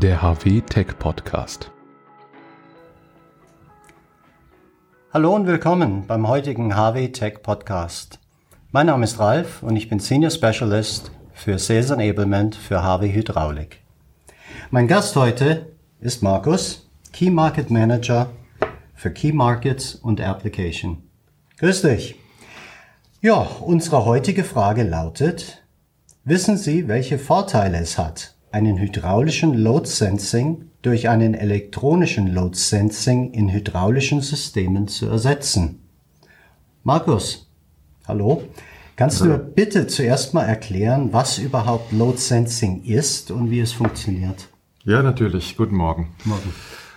der HW Tech Podcast. Hallo und willkommen beim heutigen HW Tech Podcast. Mein Name ist Ralf und ich bin Senior Specialist für Sales Enablement für HW Hydraulik. Mein Gast heute ist Markus, Key Market Manager für Key Markets und Application. Grüß dich. Ja, unsere heutige Frage lautet, wissen Sie, welche Vorteile es hat, einen hydraulischen Load Sensing durch einen elektronischen Load Sensing in hydraulischen Systemen zu ersetzen? Markus, hallo. Kannst du bitte zuerst mal erklären, was überhaupt Load Sensing ist und wie es funktioniert? Ja, natürlich. Guten Morgen. Morgen.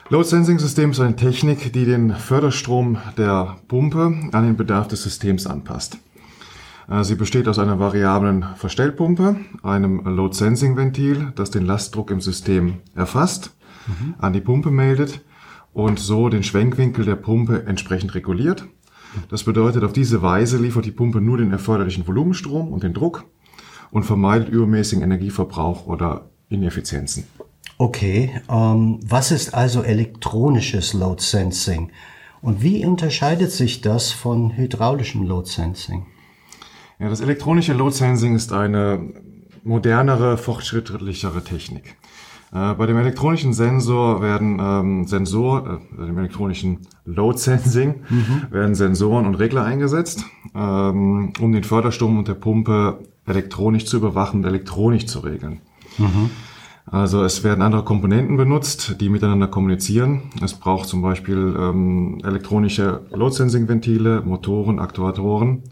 Load Sensing System ist eine Technik, die den Förderstrom der Pumpe an den Bedarf des Systems anpasst. Äh, sie besteht aus einer variablen Verstellpumpe, einem Load Sensing Ventil, das den Lastdruck im System erfasst, mhm. an die Pumpe meldet und so den Schwenkwinkel der Pumpe entsprechend reguliert. Das bedeutet, auf diese Weise liefert die Pumpe nur den erforderlichen Volumenstrom und den Druck und vermeidet übermäßigen Energieverbrauch oder Ineffizienzen. Okay, ähm, was ist also elektronisches Load Sensing und wie unterscheidet sich das von hydraulischem Load Sensing? Ja, das elektronische Load Sensing ist eine modernere, fortschrittlichere Technik. Äh, bei dem elektronischen Sensor werden ähm, Sensor, äh, dem elektronischen Load Sensing mhm. werden Sensoren und Regler eingesetzt, ähm, um den Förderstrom und der Pumpe elektronisch zu überwachen und elektronisch zu regeln. Mhm. Also es werden andere Komponenten benutzt, die miteinander kommunizieren. Es braucht zum Beispiel ähm, elektronische Load Sensing Ventile, Motoren, Aktuatoren.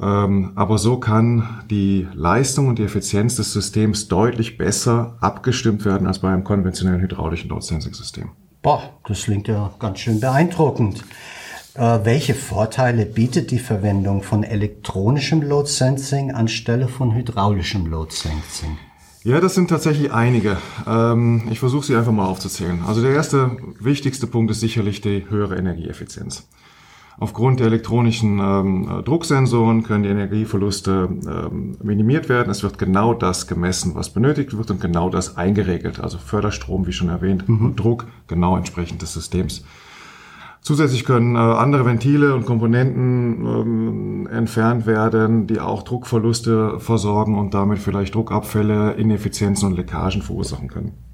Ähm, aber so kann die Leistung und die Effizienz des Systems deutlich besser abgestimmt werden als bei einem konventionellen hydraulischen Load Sensing System. Boah, das klingt ja ganz schön beeindruckend. Äh, welche Vorteile bietet die Verwendung von elektronischem Load Sensing anstelle von hydraulischem Load Sensing? Ja, das sind tatsächlich einige. Ähm, ich versuche sie einfach mal aufzuzählen. Also der erste wichtigste Punkt ist sicherlich die höhere Energieeffizienz. Aufgrund der elektronischen ähm, Drucksensoren können die Energieverluste ähm, minimiert werden. Es wird genau das gemessen, was benötigt wird und genau das eingeregelt. Also Förderstrom, wie schon erwähnt, mhm. und Druck genau entsprechend des Systems. Zusätzlich können äh, andere Ventile und Komponenten ähm, entfernt werden, die auch Druckverluste versorgen und damit vielleicht Druckabfälle, Ineffizienzen und Leckagen verursachen können.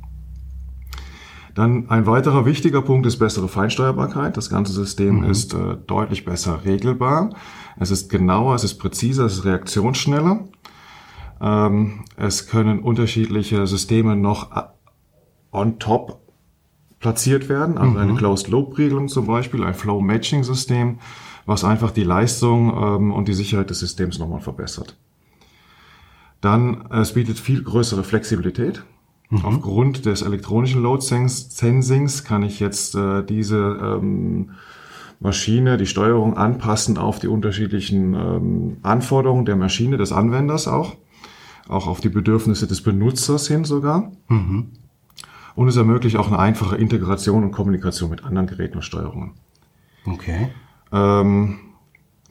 Dann ein weiterer wichtiger Punkt ist bessere Feinsteuerbarkeit. Das ganze System mhm. ist äh, deutlich besser regelbar. Es ist genauer, es ist präziser, es ist reaktionsschneller. Ähm, es können unterschiedliche Systeme noch äh, on top platziert werden, also mhm. eine Closed-Loop-Regelung zum Beispiel, ein Flow-Matching-System, was einfach die Leistung ähm, und die Sicherheit des Systems nochmal verbessert. Dann, es bietet viel größere Flexibilität. Mhm. Aufgrund des elektronischen Load Sensings kann ich jetzt äh, diese ähm, Maschine, die Steuerung anpassen auf die unterschiedlichen ähm, Anforderungen der Maschine, des Anwenders auch, auch auf die Bedürfnisse des Benutzers hin sogar. Mhm. Und es ermöglicht auch eine einfache Integration und Kommunikation mit anderen Geräten und Steuerungen. Okay. Ähm,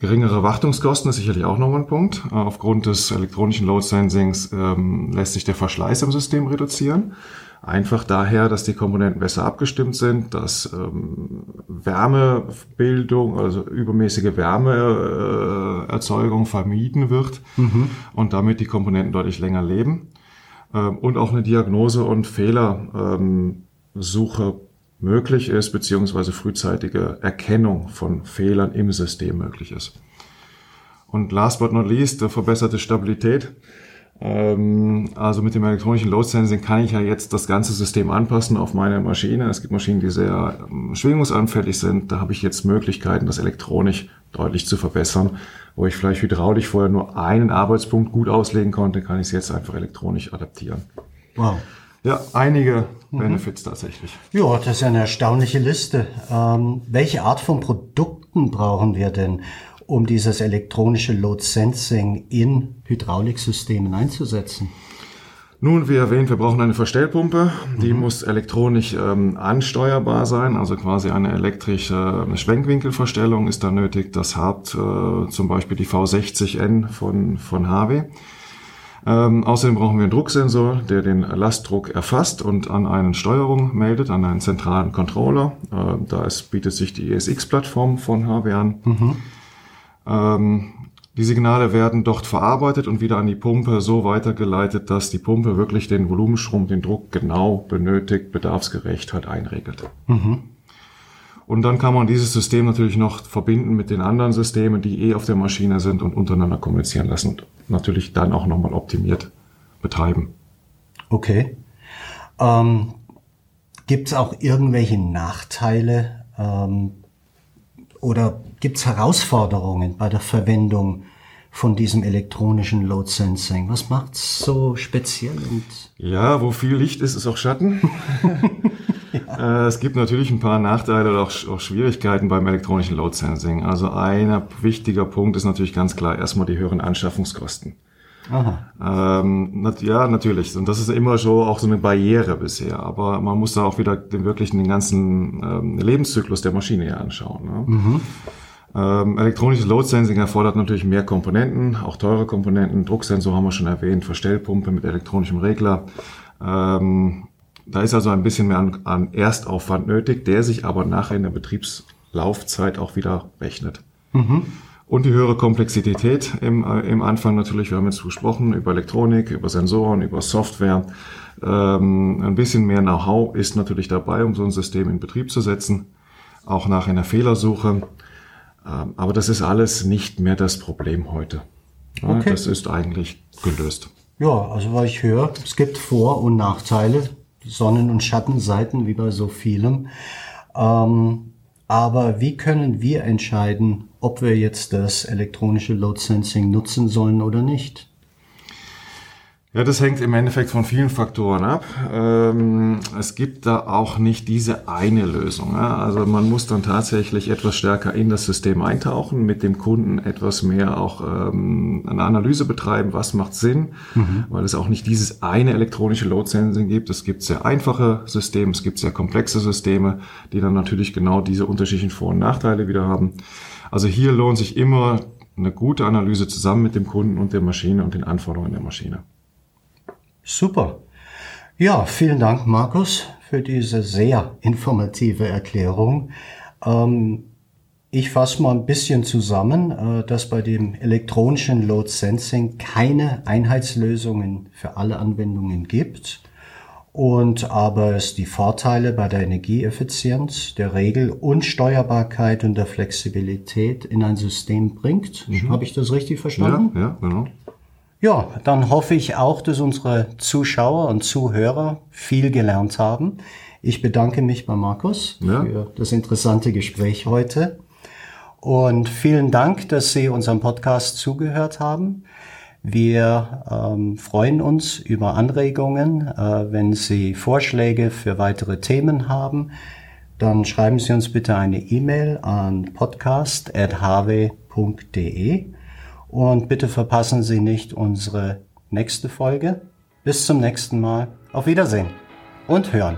geringere Wartungskosten ist sicherlich auch noch ein Punkt. Äh, aufgrund des elektronischen Load Sensings ähm, lässt sich der Verschleiß im System reduzieren. Einfach daher, dass die Komponenten besser abgestimmt sind, dass ähm, Wärmebildung, also übermäßige Wärmeerzeugung vermieden wird mhm. und damit die Komponenten deutlich länger leben. Ähm, und auch eine Diagnose und Fehlersuche möglich ist, beziehungsweise frühzeitige Erkennung von Fehlern im System möglich ist. Und last but not least, verbesserte Stabilität. Ähm, also mit dem elektronischen Load Sensing kann ich ja jetzt das ganze System anpassen auf meine Maschine. Es gibt Maschinen, die sehr ähm, schwingungsanfällig sind. Da habe ich jetzt Möglichkeiten, das elektronisch deutlich zu verbessern. Wo ich vielleicht hydraulisch vorher nur einen Arbeitspunkt gut auslegen konnte, kann ich es jetzt einfach elektronisch adaptieren. Wow. Ja, einige mhm. Benefits mhm. tatsächlich. Ja, das ist eine erstaunliche Liste. Ähm, welche Art von Produkten brauchen wir denn, um dieses elektronische Load Sensing in Hydrauliksystemen einzusetzen? Nun, wie erwähnt, wir brauchen eine Verstellpumpe. Die mhm. muss elektronisch ähm, ansteuerbar sein, also quasi eine elektrische äh, Schwenkwinkelverstellung ist da nötig. Das hat äh, zum Beispiel die V60N von, von HW. Ähm, außerdem brauchen wir einen Drucksensor, der den Lastdruck erfasst und an eine Steuerung meldet, an einen zentralen Controller. Äh, da ist, bietet sich die ESX-Plattform von HW an. Mhm. Ähm, die Signale werden dort verarbeitet und wieder an die Pumpe so weitergeleitet, dass die Pumpe wirklich den Volumenstrom, den Druck genau benötigt, bedarfsgerecht halt einregelt. Mhm. Und dann kann man dieses System natürlich noch verbinden mit den anderen Systemen, die eh auf der Maschine sind und untereinander kommunizieren lassen und natürlich dann auch nochmal optimiert betreiben. Okay. Ähm, Gibt es auch irgendwelche Nachteile ähm, oder gibt es Herausforderungen bei der Verwendung von diesem elektronischen Load Sensing? Was macht es so speziell? Ja, wo viel Licht ist, ist auch Schatten. Äh, es gibt natürlich ein paar Nachteile oder auch, auch, Schwierigkeiten beim elektronischen Load Sensing. Also ein wichtiger Punkt ist natürlich ganz klar erstmal die höheren Anschaffungskosten. Aha. Ähm, ja, natürlich. Und das ist immer schon auch so eine Barriere bisher. Aber man muss da auch wieder den wirklichen den ganzen ähm, Lebenszyklus der Maschine hier anschauen. Ne? Mhm. Ähm, elektronisches Load Sensing erfordert natürlich mehr Komponenten, auch teure Komponenten. Drucksensor haben wir schon erwähnt, Verstellpumpe mit elektronischem Regler. Ähm, da ist also ein bisschen mehr an, an, Erstaufwand nötig, der sich aber nachher in der Betriebslaufzeit auch wieder rechnet. Mhm. Und die höhere Komplexität im, äh, im Anfang natürlich, wir haben jetzt gesprochen über Elektronik, über Sensoren, über Software. Ähm, ein bisschen mehr Know-how ist natürlich dabei, um so ein System in Betrieb zu setzen, auch nach einer Fehlersuche. Ähm, aber das ist alles nicht mehr das Problem heute. Ja, okay. Das ist eigentlich gelöst. Ja, also was ich höre, es gibt Vor- und Nachteile, Sonnen- und Schattenseiten, wie bei so vielem. Ähm, aber wie können wir entscheiden, ob wir jetzt das elektronische Load Sensing nutzen sollen oder nicht? Ja, das hängt im Endeffekt von vielen Faktoren ab. Ähm, es gibt da auch nicht diese eine Lösung. Also man muss dann tatsächlich etwas stärker in das System eintauchen, mit dem Kunden etwas mehr auch ähm, eine Analyse betreiben, was macht Sinn, mhm. weil es auch nicht dieses eine elektronische Load Sensing gibt. Es gibt sehr einfache Systeme, es gibt sehr komplexe Systeme, die dann natürlich genau diese unterschiedlichen Vor- und Nachteile wieder haben. Also hier lohnt sich immer eine gute Analyse zusammen mit dem Kunden und der Maschine und den Anforderungen der Maschine. Super. Ja, vielen Dank, Markus, für diese sehr informative Erklärung. Ähm, ich fasse mal ein bisschen zusammen, äh, dass bei dem elektronischen Load Sensing keine Einheitslösungen für alle Anwendungen gibt und aber es die Vorteile bei der Energieeffizienz, der Regel und Steuerbarkeit und der Flexibilität in ein System bringt. Mhm. Habe ich das richtig verstanden? Ja, ja, genau. Ja, dann hoffe ich auch, dass unsere Zuschauer und Zuhörer viel gelernt haben. Ich bedanke mich bei Markus ja. für das interessante Gespräch heute. Und vielen Dank, dass Sie unserem Podcast zugehört haben. Wir ähm, freuen uns über Anregungen. Äh, wenn Sie Vorschläge für weitere Themen haben, dann schreiben Sie uns bitte eine E-Mail an podcast.hw.de. Und bitte verpassen Sie nicht unsere nächste Folge. Bis zum nächsten Mal. Auf Wiedersehen und hören.